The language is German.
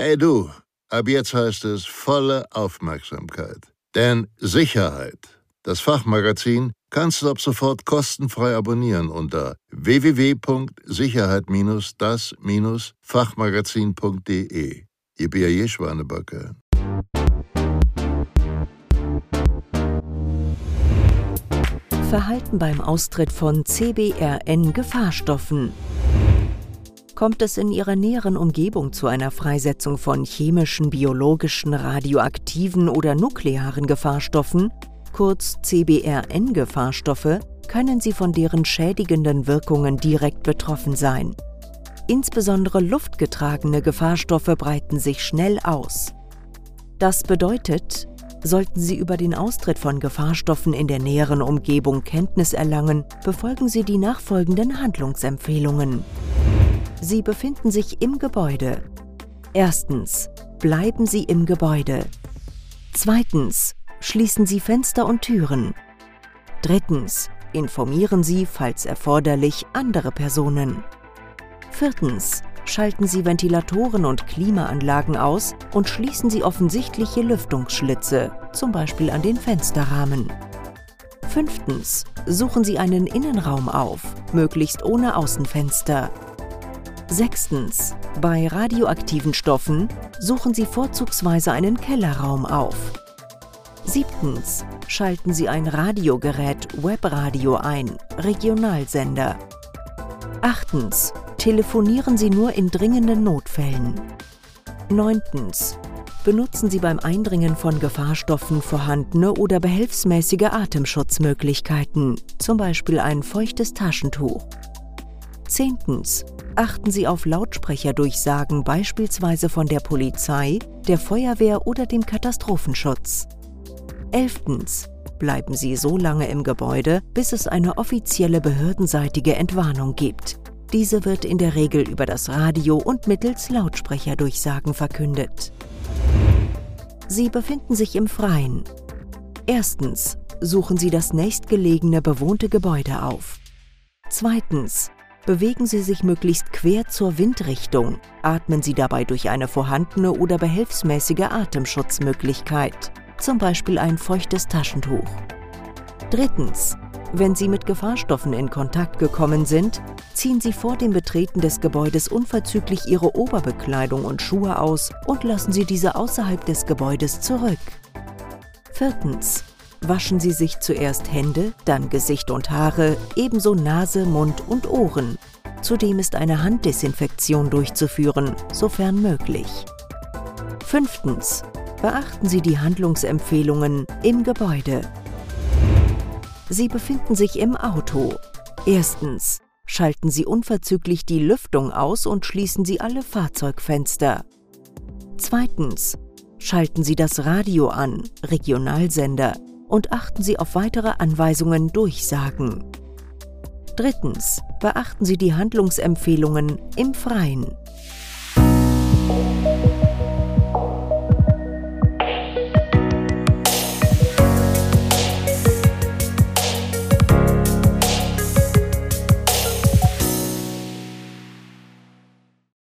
Hey du, ab jetzt heißt es volle Aufmerksamkeit. Denn Sicherheit, das Fachmagazin, kannst du ab sofort kostenfrei abonnieren unter www.sicherheit-das-fachmagazin.de. Ihr B.A.J. Schwanebacke. Verhalten beim Austritt von CBRN-Gefahrstoffen. Kommt es in Ihrer näheren Umgebung zu einer Freisetzung von chemischen, biologischen, radioaktiven oder nuklearen Gefahrstoffen, kurz CBRN-Gefahrstoffe, können Sie von deren schädigenden Wirkungen direkt betroffen sein. Insbesondere luftgetragene Gefahrstoffe breiten sich schnell aus. Das bedeutet, Sollten Sie über den Austritt von Gefahrstoffen in der näheren Umgebung Kenntnis erlangen, befolgen Sie die nachfolgenden Handlungsempfehlungen. Sie befinden sich im Gebäude. Erstens. Bleiben Sie im Gebäude. Zweitens. Schließen Sie Fenster und Türen. Drittens. Informieren Sie, falls erforderlich, andere Personen. Viertens schalten Sie Ventilatoren und Klimaanlagen aus und schließen Sie offensichtliche Lüftungsschlitze, zum Beispiel an den Fensterrahmen. Fünftens. Suchen Sie einen Innenraum auf, möglichst ohne Außenfenster. Sechstens. Bei radioaktiven Stoffen suchen Sie vorzugsweise einen Kellerraum auf. Siebtens. Schalten Sie ein Radiogerät Webradio ein, Regionalsender. Achtens telefonieren Sie nur in dringenden Notfällen. 9. Benutzen Sie beim Eindringen von Gefahrstoffen vorhandene oder behelfsmäßige Atemschutzmöglichkeiten, zum Beispiel ein feuchtes Taschentuch. 10. Achten Sie auf Lautsprecherdurchsagen beispielsweise von der Polizei, der Feuerwehr oder dem Katastrophenschutz. 11. Bleiben Sie so lange im Gebäude, bis es eine offizielle behördenseitige Entwarnung gibt. Diese wird in der Regel über das Radio und mittels Lautsprecherdurchsagen verkündet. Sie befinden sich im Freien. Erstens suchen Sie das nächstgelegene bewohnte Gebäude auf. Zweitens bewegen Sie sich möglichst quer zur Windrichtung. Atmen Sie dabei durch eine vorhandene oder behelfsmäßige Atemschutzmöglichkeit, zum Beispiel ein feuchtes Taschentuch. Drittens wenn Sie mit Gefahrstoffen in Kontakt gekommen sind, ziehen Sie vor dem Betreten des Gebäudes unverzüglich Ihre Oberbekleidung und Schuhe aus und lassen Sie diese außerhalb des Gebäudes zurück. Viertens. Waschen Sie sich zuerst Hände, dann Gesicht und Haare, ebenso Nase, Mund und Ohren. Zudem ist eine Handdesinfektion durchzuführen, sofern möglich. Fünftens. Beachten Sie die Handlungsempfehlungen im Gebäude. Sie befinden sich im Auto. Erstens. Schalten Sie unverzüglich die Lüftung aus und schließen Sie alle Fahrzeugfenster. Zweitens. Schalten Sie das Radio an, Regionalsender, und achten Sie auf weitere Anweisungen Durchsagen. Drittens. Beachten Sie die Handlungsempfehlungen im Freien.